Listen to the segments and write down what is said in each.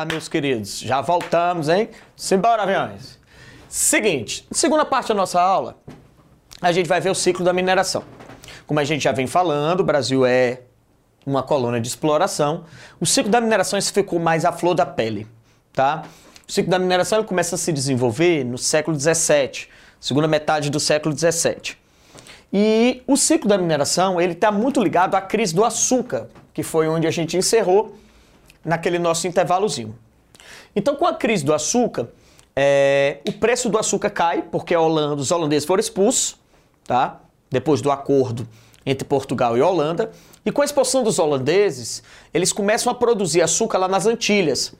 Fala, meus queridos. Já voltamos, hein? Simbora, aviões. Seguinte, segunda parte da nossa aula, a gente vai ver o ciclo da mineração. Como a gente já vem falando, o Brasil é uma colônia de exploração. O ciclo da mineração ficou mais à flor da pele, tá? O ciclo da mineração ele começa a se desenvolver no século 17, segunda metade do século 17. E o ciclo da mineração ele está muito ligado à crise do açúcar, que foi onde a gente encerrou naquele nosso intervalozinho. Então, com a crise do açúcar, é, o preço do açúcar cai, porque Holanda, os holandeses foram expulsos, tá? depois do acordo entre Portugal e Holanda. E com a expulsão dos holandeses, eles começam a produzir açúcar lá nas Antilhas.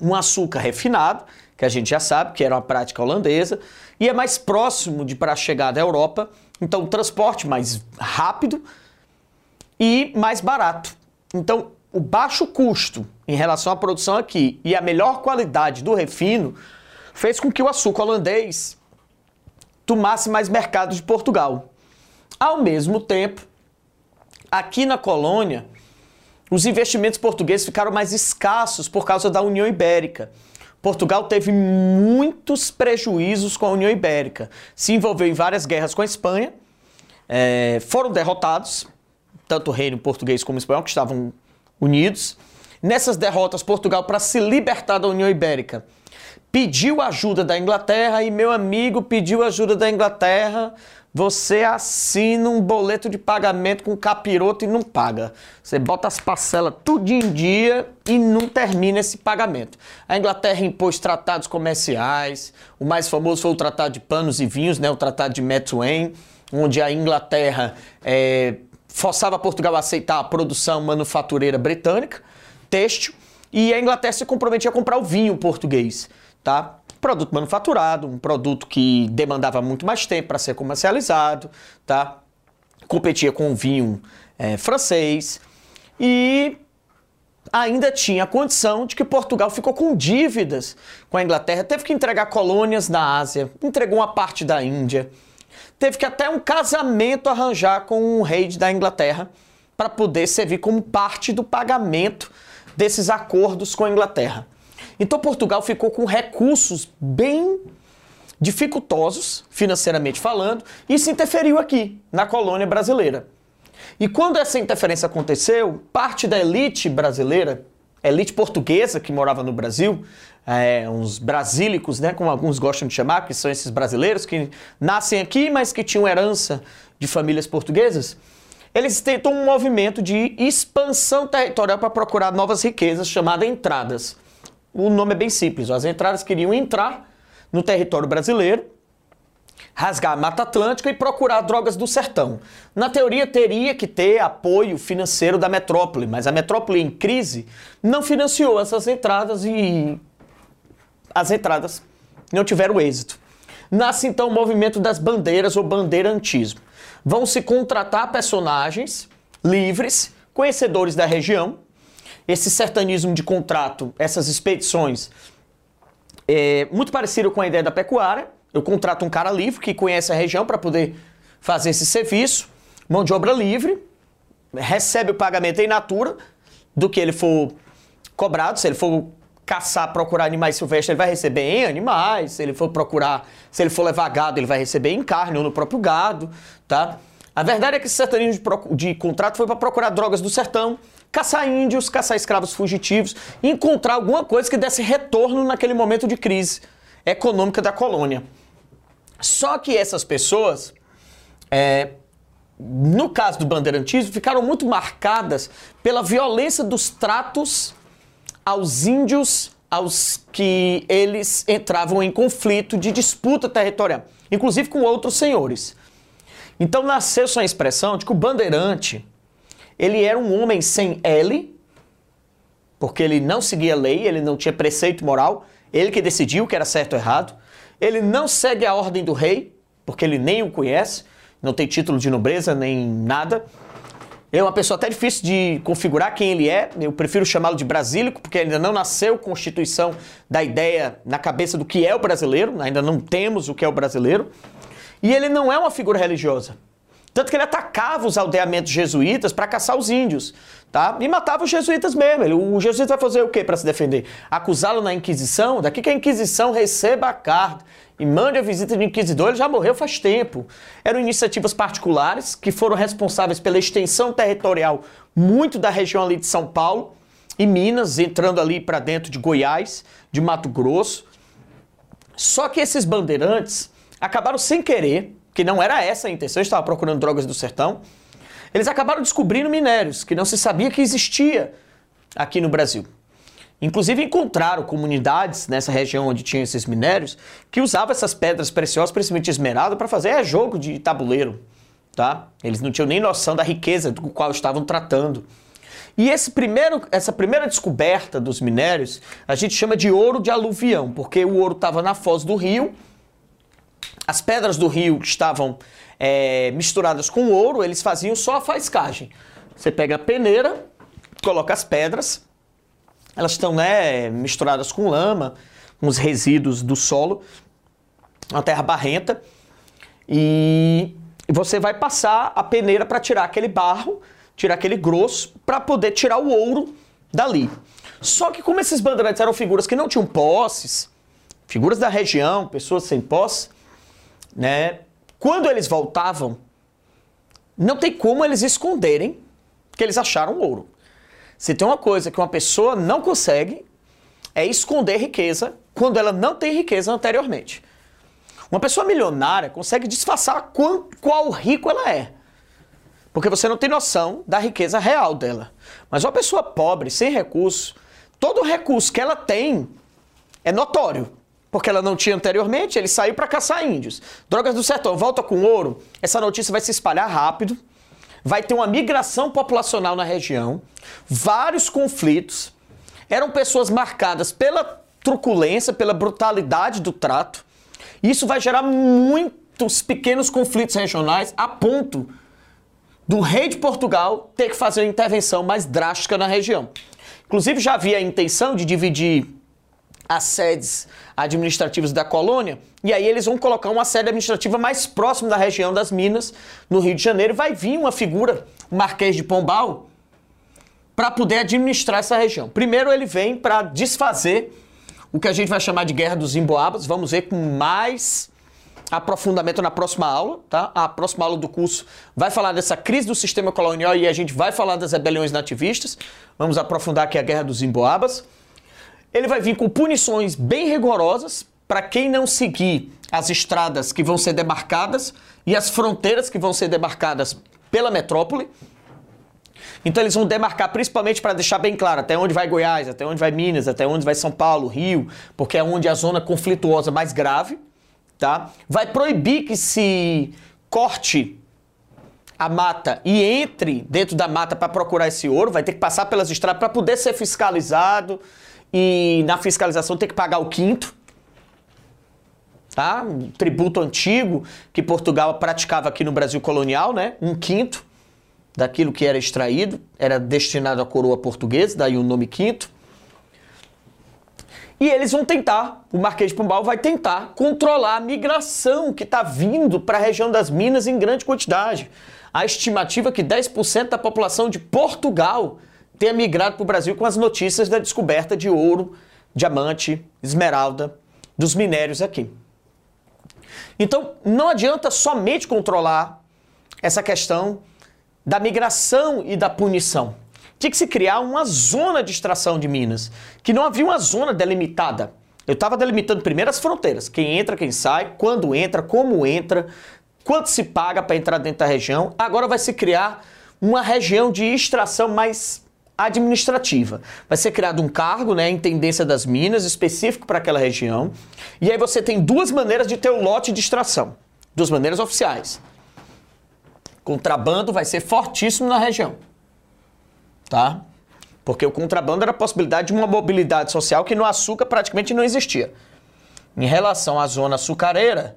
Um açúcar refinado, que a gente já sabe que era uma prática holandesa, e é mais próximo de para chegar da Europa, então transporte mais rápido e mais barato. Então, o baixo custo em relação à produção aqui e a melhor qualidade do refino fez com que o açúcar holandês tomasse mais mercado de Portugal. Ao mesmo tempo, aqui na colônia, os investimentos portugueses ficaram mais escassos por causa da União Ibérica. Portugal teve muitos prejuízos com a União Ibérica. Se envolveu em várias guerras com a Espanha, é, foram derrotados, tanto o reino português como o espanhol, que estavam unidos. Nessas derrotas, Portugal, para se libertar da União Ibérica, pediu ajuda da Inglaterra e meu amigo pediu ajuda da Inglaterra você assina um boleto de pagamento com capiroto e não paga. Você bota as parcelas tudo em dia e não termina esse pagamento. A Inglaterra impôs tratados comerciais. O mais famoso foi o Tratado de Panos e Vinhos, né? o Tratado de Methuen, onde a Inglaterra é, forçava Portugal a aceitar a produção manufatureira britânica, têxtil, e a Inglaterra se comprometia a comprar o vinho português, tá? produto manufaturado, um produto que demandava muito mais tempo para ser comercializado, tá? Competia com o vinho é, francês e ainda tinha a condição de que Portugal ficou com dívidas com a Inglaterra, teve que entregar colônias na Ásia, entregou uma parte da Índia, teve que até um casamento arranjar com um rei da Inglaterra para poder servir como parte do pagamento desses acordos com a Inglaterra. Então Portugal ficou com recursos bem dificultosos, financeiramente falando, e isso interferiu aqui, na colônia brasileira. E quando essa interferência aconteceu, parte da elite brasileira, elite portuguesa que morava no Brasil, é, uns brasílicos, né, como alguns gostam de chamar, que são esses brasileiros que nascem aqui, mas que tinham herança de famílias portuguesas, eles tentam um movimento de expansão territorial para procurar novas riquezas, chamada entradas o nome é bem simples. As entradas queriam entrar no território brasileiro, rasgar a Mata Atlântica e procurar drogas do sertão. Na teoria, teria que ter apoio financeiro da metrópole, mas a metrópole em crise não financiou essas entradas e as entradas não tiveram êxito. Nasce então o movimento das bandeiras ou bandeirantismo. Vão se contratar personagens livres, conhecedores da região, esse sertanismo de contrato, essas expedições, é muito parecido com a ideia da pecuária. Eu contrato um cara livre que conhece a região para poder fazer esse serviço, mão de obra livre, recebe o pagamento em natura do que ele for cobrado. Se ele for caçar, procurar animais silvestres, ele vai receber em animais. Se ele for procurar, se ele for levar gado, ele vai receber em carne ou no próprio gado, tá? A verdade é que esse sertanismo de, de contrato foi para procurar drogas do sertão caçar índios, caçar escravos fugitivos, encontrar alguma coisa que desse retorno naquele momento de crise econômica da colônia. Só que essas pessoas, é, no caso do bandeirantismo, ficaram muito marcadas pela violência dos tratos aos índios, aos que eles entravam em conflito de disputa territorial, inclusive com outros senhores. Então nasceu essa expressão de que o bandeirante ele era um homem sem L, porque ele não seguia a lei, ele não tinha preceito moral, ele que decidiu o que era certo ou errado. Ele não segue a ordem do rei, porque ele nem o conhece, não tem título de nobreza nem nada. É uma pessoa até difícil de configurar quem ele é. Eu prefiro chamá-lo de brasílico, porque ainda não nasceu constituição da ideia na cabeça do que é o brasileiro, ainda não temos o que é o brasileiro. E ele não é uma figura religiosa. Tanto que ele atacava os aldeamentos jesuítas para caçar os índios, tá? E matava os jesuítas mesmo. Ele, o jesuíta vai fazer o quê para se defender? Acusá-lo na Inquisição? Daqui que a Inquisição receba a carta e mande a visita de inquisidor, ele já morreu faz tempo. Eram iniciativas particulares que foram responsáveis pela extensão territorial muito da região ali de São Paulo e Minas, entrando ali para dentro de Goiás, de Mato Grosso. Só que esses bandeirantes acabaram sem querer, que não era essa a intenção, eles estavam procurando drogas do sertão, eles acabaram descobrindo minérios que não se sabia que existia aqui no Brasil. Inclusive encontraram comunidades nessa região onde tinha esses minérios que usavam essas pedras preciosas, principalmente esmeralda, para fazer jogo de tabuleiro, tá? Eles não tinham nem noção da riqueza do qual estavam tratando. E esse primeiro, essa primeira descoberta dos minérios a gente chama de ouro de aluvião, porque o ouro estava na foz do rio, as pedras do rio estavam é, misturadas com ouro, eles faziam só a faiscagem. Você pega a peneira, coloca as pedras, elas estão né, misturadas com lama, com os resíduos do solo, uma terra barrenta, e você vai passar a peneira para tirar aquele barro, tirar aquele grosso, para poder tirar o ouro dali. Só que como esses bandeirantes eram figuras que não tinham posses, figuras da região, pessoas sem posse, né? Quando eles voltavam, não tem como eles esconderem que eles acharam ouro. Se tem uma coisa que uma pessoa não consegue, é esconder riqueza quando ela não tem riqueza anteriormente. Uma pessoa milionária consegue disfarçar qual, rico ela é. Porque você não tem noção da riqueza real dela. Mas uma pessoa pobre, sem recurso, todo recurso que ela tem é notório. Porque ela não tinha anteriormente, ele saiu para caçar índios. Drogas do sertão, volta com ouro, essa notícia vai se espalhar rápido vai ter uma migração populacional na região, vários conflitos. Eram pessoas marcadas pela truculência, pela brutalidade do trato. Isso vai gerar muitos pequenos conflitos regionais a ponto do rei de Portugal ter que fazer uma intervenção mais drástica na região. Inclusive já havia a intenção de dividir as sedes administrativas da colônia, e aí eles vão colocar uma sede administrativa mais próxima da região das Minas, no Rio de Janeiro, vai vir uma figura, o Marquês de Pombal, para poder administrar essa região. Primeiro ele vem para desfazer o que a gente vai chamar de Guerra dos Emboabas, vamos ver com mais aprofundamento na próxima aula, tá? A próxima aula do curso vai falar dessa crise do sistema colonial e a gente vai falar das rebeliões nativistas. Vamos aprofundar aqui a Guerra dos Emboabas. Ele vai vir com punições bem rigorosas para quem não seguir as estradas que vão ser demarcadas e as fronteiras que vão ser demarcadas pela metrópole. Então eles vão demarcar principalmente para deixar bem claro até onde vai Goiás, até onde vai Minas, até onde vai São Paulo, Rio, porque é onde a zona conflituosa mais grave, tá? Vai proibir que se corte a mata e entre dentro da mata para procurar esse ouro, vai ter que passar pelas estradas para poder ser fiscalizado e na fiscalização tem que pagar o quinto. Tá? Um tributo antigo que Portugal praticava aqui no Brasil colonial, né? Um quinto daquilo que era extraído era destinado à coroa portuguesa, daí o nome quinto. E eles vão tentar, o Marquês de Pombal vai tentar controlar a migração que está vindo para a região das Minas em grande quantidade. A estimativa é que 10% da população de Portugal tenha migrado para o Brasil com as notícias da descoberta de ouro, diamante, esmeralda, dos minérios aqui. Então, não adianta somente controlar essa questão da migração e da punição. Tinha que se criar uma zona de extração de minas, que não havia uma zona delimitada. Eu estava delimitando primeiro as fronteiras, quem entra, quem sai, quando entra, como entra, quanto se paga para entrar dentro da região. Agora vai se criar uma região de extração mais administrativa. Vai ser criado um cargo, né, Intendência das Minas, específico para aquela região. E aí você tem duas maneiras de ter o lote de extração. Duas maneiras oficiais. Contrabando vai ser fortíssimo na região. Tá? Porque o contrabando era a possibilidade de uma mobilidade social que no açúcar praticamente não existia. Em relação à zona açucareira,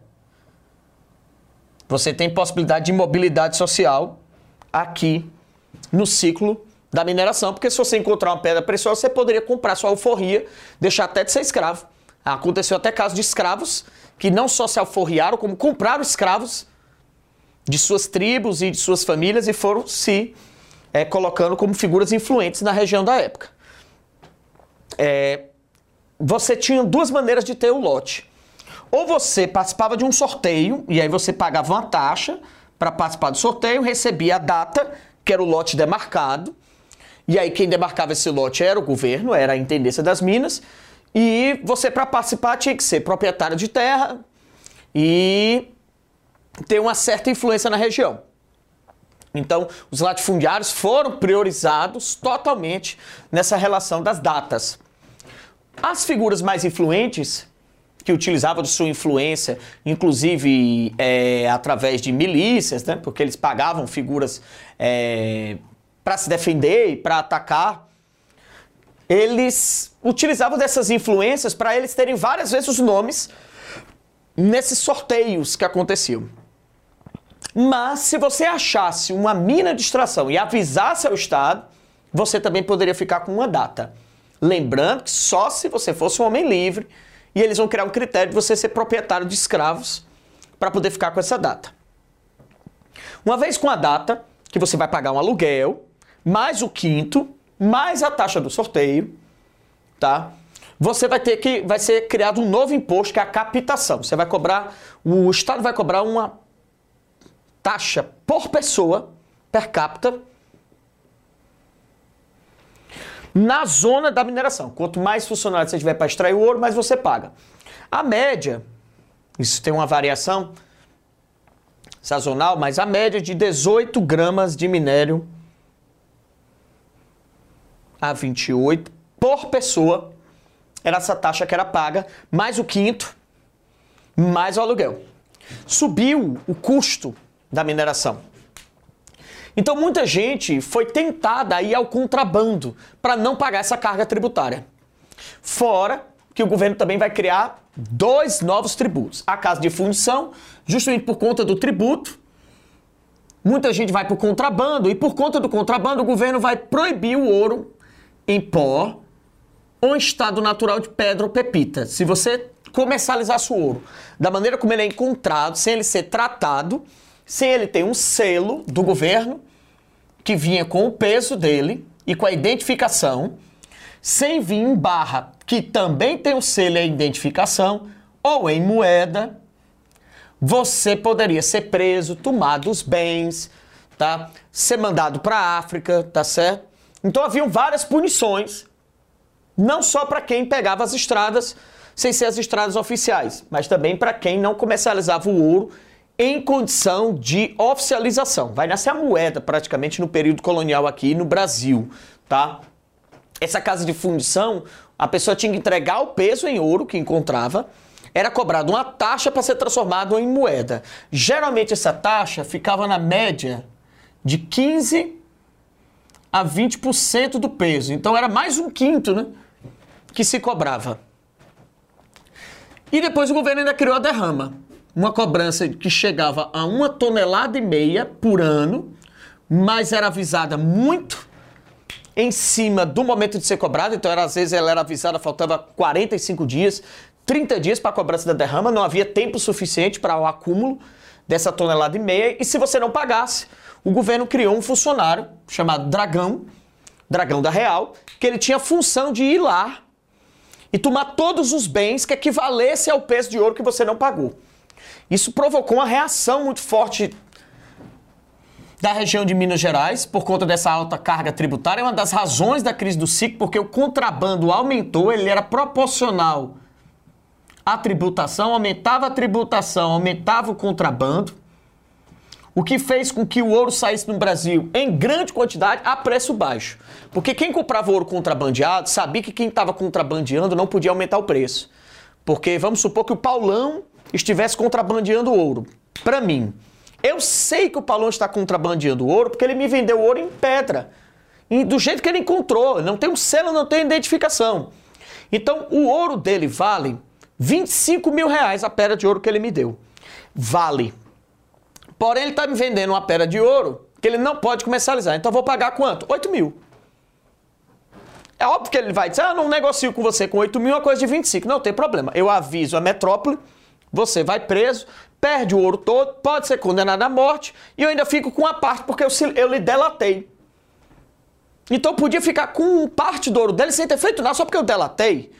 você tem possibilidade de mobilidade social aqui no ciclo da mineração, porque se você encontrar uma pedra preciosa, você poderia comprar sua alforria, deixar até de ser escravo. Aconteceu até casos de escravos que não só se alforriaram, como compraram escravos de suas tribos e de suas famílias e foram se é, colocando como figuras influentes na região da época. É, você tinha duas maneiras de ter o lote. Ou você participava de um sorteio, e aí você pagava uma taxa para participar do sorteio, recebia a data, que era o lote demarcado, e aí quem demarcava esse lote era o governo, era a intendência das minas, e você para participar tinha que ser proprietário de terra e ter uma certa influência na região. Então, os latifundiários foram priorizados totalmente nessa relação das datas. As figuras mais influentes, que utilizavam de sua influência, inclusive é, através de milícias, né, porque eles pagavam figuras é, para se defender e para atacar, eles utilizavam dessas influências para eles terem várias vezes os nomes nesses sorteios que aconteciam. Mas se você achasse uma mina de extração e avisasse ao Estado, você também poderia ficar com uma data. Lembrando que só se você fosse um homem livre e eles vão criar um critério de você ser proprietário de escravos para poder ficar com essa data. Uma vez com a data, que você vai pagar um aluguel, mais o quinto, mais a taxa do sorteio, tá? Você vai ter que vai ser criado um novo imposto que é a captação. Você vai cobrar, o estado vai cobrar uma taxa por pessoa, per capita, na zona da mineração. Quanto mais funcionários você tiver para extrair o ouro, mais você paga. A média, isso tem uma variação sazonal, mas a média de 18 gramas de minério a 28 por pessoa era essa taxa que era paga, mais o quinto, mais o aluguel. Subiu o custo da mineração. Então muita gente foi tentada a ir ao contrabando para não pagar essa carga tributária. Fora que o governo também vai criar dois novos tributos. A casa de fundição, justamente por conta do tributo, muita gente vai para o contrabando e por conta do contrabando o governo vai proibir o ouro em pó ou em estado natural de pedra ou pepita. Se você comercializasse o ouro da maneira como ele é encontrado, sem ele ser tratado, sem ele ter um selo do governo que vinha com o peso dele e com a identificação, sem vir em barra que também tem o selo e a identificação, ou em moeda, você poderia ser preso, tomado os bens, tá? Ser mandado para a África, tá certo? Então haviam várias punições, não só para quem pegava as estradas sem ser as estradas oficiais, mas também para quem não comercializava o ouro em condição de oficialização. Vai nascer a moeda praticamente no período colonial aqui no Brasil, tá? Essa casa de fundição, a pessoa tinha que entregar o peso em ouro que encontrava, era cobrada uma taxa para ser transformado em moeda. Geralmente essa taxa ficava na média de 15 a 20% do peso. Então era mais um quinto, né, que se cobrava. E depois o governo ainda criou a derrama uma cobrança que chegava a uma tonelada e meia por ano, mas era avisada muito em cima do momento de ser cobrado, então era, às vezes ela era avisada, faltava 45 dias, 30 dias para a cobrança da derrama, não havia tempo suficiente para o acúmulo dessa tonelada e meia, e se você não pagasse, o governo criou um funcionário chamado Dragão, Dragão da Real, que ele tinha a função de ir lá e tomar todos os bens que equivalessem ao peso de ouro que você não pagou. Isso provocou uma reação muito forte da região de Minas Gerais por conta dessa alta carga tributária. É uma das razões da crise do ciclo, porque o contrabando aumentou, ele era proporcional à tributação, aumentava a tributação, aumentava o contrabando, o que fez com que o ouro saísse no Brasil em grande quantidade a preço baixo. Porque quem comprava ouro contrabandeado sabia que quem estava contrabandeando não podia aumentar o preço. Porque vamos supor que o Paulão estivesse contrabandeando ouro. Para mim, eu sei que o Paulão está contrabandeando ouro porque ele me vendeu ouro em pedra. E do jeito que ele encontrou. Não tem um selo, não tem identificação. Então, o ouro dele vale 25 mil reais a pedra de ouro que ele me deu. Vale. Porém, ele está me vendendo uma pedra de ouro que ele não pode comercializar. Então, eu vou pagar quanto? 8 mil. É óbvio que ele vai dizer, ah, não negocio com você com 8 mil, é uma coisa de 25. Não tem problema. Eu aviso a metrópole você vai preso, perde o ouro todo, pode ser condenado à morte e eu ainda fico com a parte porque eu, eu lhe delatei. Então eu podia ficar com parte do ouro dele sem ter feito nada só porque eu delatei.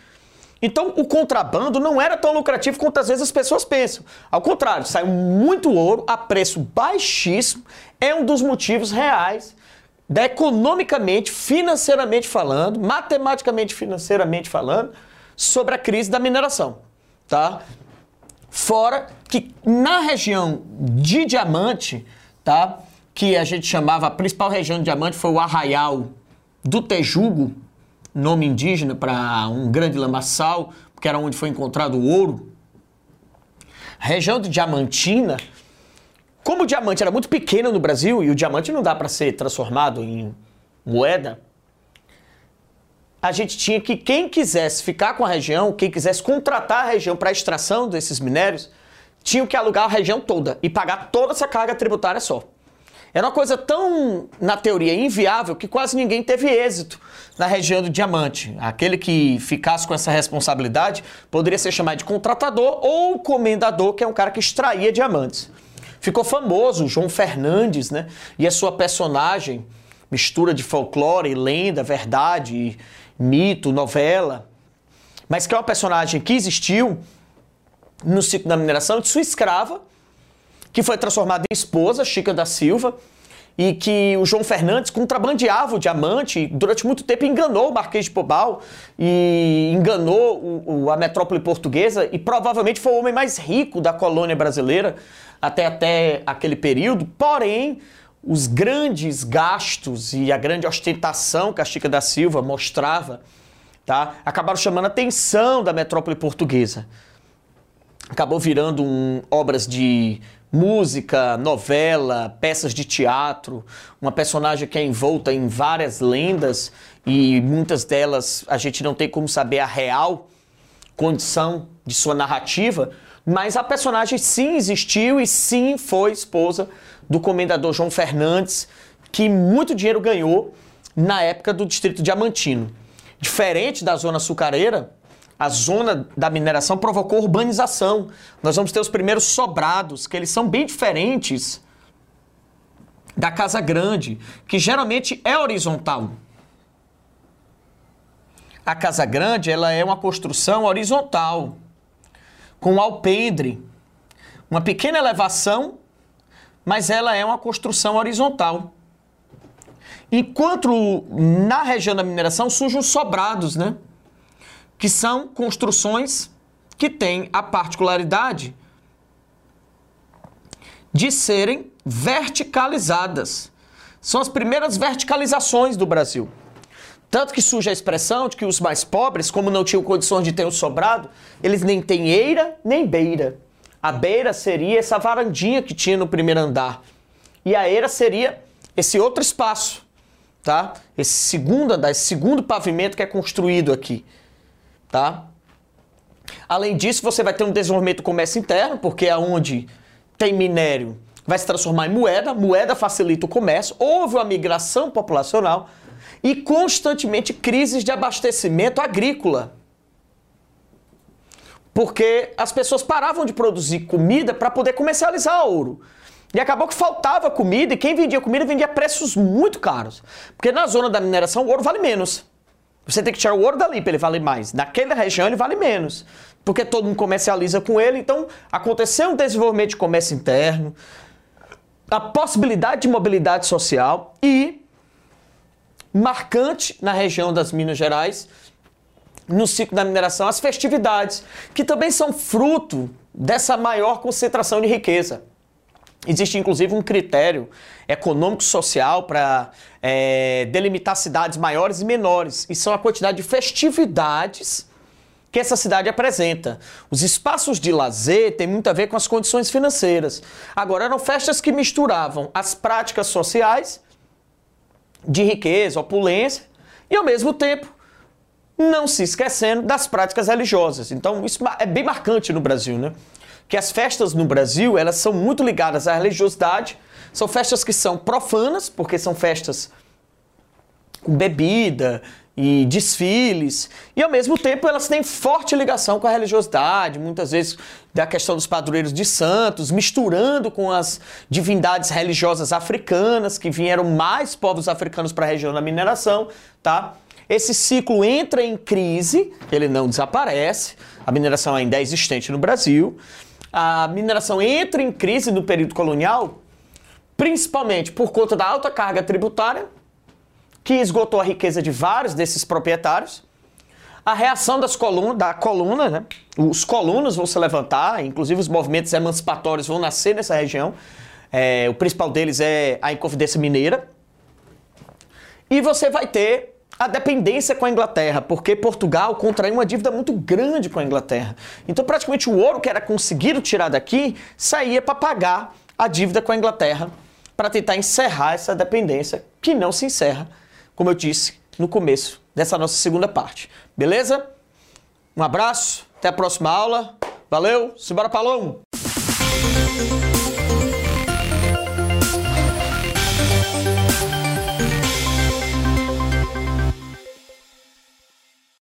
Então o contrabando não era tão lucrativo quanto às vezes as pessoas pensam. Ao contrário, saiu muito ouro a preço baixíssimo, é um dos motivos reais da economicamente, financeiramente falando, matematicamente financeiramente falando, sobre a crise da mineração, tá? Fora que na região de diamante, tá? Que a gente chamava a principal região de diamante foi o Arraial do Tejugo, nome indígena para um grande lamaçal, que era onde foi encontrado o ouro. Região de Diamantina, como o diamante era muito pequeno no Brasil e o diamante não dá para ser transformado em moeda, a gente tinha que quem quisesse ficar com a região, quem quisesse contratar a região para extração desses minérios, tinha que alugar a região toda e pagar toda essa carga tributária só. Era uma coisa tão, na teoria, inviável que quase ninguém teve êxito na região do diamante. Aquele que ficasse com essa responsabilidade poderia ser chamado de contratador ou comendador, que é um cara que extraía diamantes. Ficou famoso João Fernandes, né? E a sua personagem, mistura de folclore, lenda, verdade, mito, novela, mas que é uma personagem que existiu no ciclo da mineração de sua escrava, que foi transformada em esposa, Chica da Silva, e que o João Fernandes contrabandeava o diamante, durante muito tempo enganou o Marquês de Pobal e enganou o, o, a metrópole portuguesa e provavelmente foi o homem mais rico da colônia brasileira até, até aquele período. Porém, os grandes gastos e a grande ostentação que a Chica da Silva mostrava tá, acabaram chamando a atenção da metrópole portuguesa. Acabou virando um, obras de música, novela, peças de teatro, uma personagem que é envolta em várias lendas e muitas delas a gente não tem como saber a real condição de sua narrativa, mas a personagem sim existiu e sim foi esposa do comendador João Fernandes, que muito dinheiro ganhou na época do distrito diamantino. Diferente da zona açucareira, a zona da mineração provocou urbanização. Nós vamos ter os primeiros sobrados, que eles são bem diferentes da casa grande, que geralmente é horizontal. A casa grande, ela é uma construção horizontal, com alpendre, uma pequena elevação, mas ela é uma construção horizontal. Enquanto na região da mineração surgem os sobrados, né? Que são construções que têm a particularidade de serem verticalizadas. São as primeiras verticalizações do Brasil. Tanto que surge a expressão de que os mais pobres, como não tinham condições de ter o sobrado, eles nem têm eira nem beira. A beira seria essa varandinha que tinha no primeiro andar. E a eira seria esse outro espaço, tá? Esse segundo andar, esse segundo pavimento que é construído aqui tá? Além disso, você vai ter um desenvolvimento do comércio interno, porque é onde tem minério vai se transformar em moeda, moeda facilita o comércio, houve uma migração populacional e constantemente crises de abastecimento agrícola. Porque as pessoas paravam de produzir comida para poder comercializar ouro. E acabou que faltava comida e quem vendia comida vendia a preços muito caros. Porque na zona da mineração o ouro vale menos. Você tem que tirar o ouro dali para ele valer mais. Naquela região ele vale menos. Porque todo mundo comercializa com ele. Então aconteceu um desenvolvimento de comércio interno, a possibilidade de mobilidade social e marcante na região das Minas Gerais, no ciclo da mineração, as festividades, que também são fruto dessa maior concentração de riqueza. Existe inclusive um critério econômico-social para é, delimitar cidades maiores e menores, e são a quantidade de festividades que essa cidade apresenta. Os espaços de lazer têm muito a ver com as condições financeiras. Agora, eram festas que misturavam as práticas sociais de riqueza, opulência, e ao mesmo tempo não se esquecendo das práticas religiosas. Então, isso é bem marcante no Brasil, né? Que as festas no Brasil, elas são muito ligadas à religiosidade. São festas que são profanas, porque são festas com bebida e desfiles, e ao mesmo tempo elas têm forte ligação com a religiosidade, muitas vezes da questão dos padroeiros de santos, misturando com as divindades religiosas africanas, que vieram mais povos africanos para a região da mineração, tá? Esse ciclo entra em crise, ele não desaparece, a mineração ainda é existente no Brasil. A mineração entra em crise no período colonial, principalmente por conta da alta carga tributária, que esgotou a riqueza de vários desses proprietários. A reação das colunas, da coluna, né? Os colunos vão se levantar, inclusive os movimentos emancipatórios vão nascer nessa região. É, o principal deles é a Inconfidência Mineira. E você vai ter a dependência com a Inglaterra, porque Portugal contraiu uma dívida muito grande com a Inglaterra. Então, praticamente o ouro que era conseguido tirar daqui saía para pagar a dívida com a Inglaterra, para tentar encerrar essa dependência, que não se encerra, como eu disse no começo dessa nossa segunda parte. Beleza? Um abraço, até a próxima aula. Valeu, simbora Palão!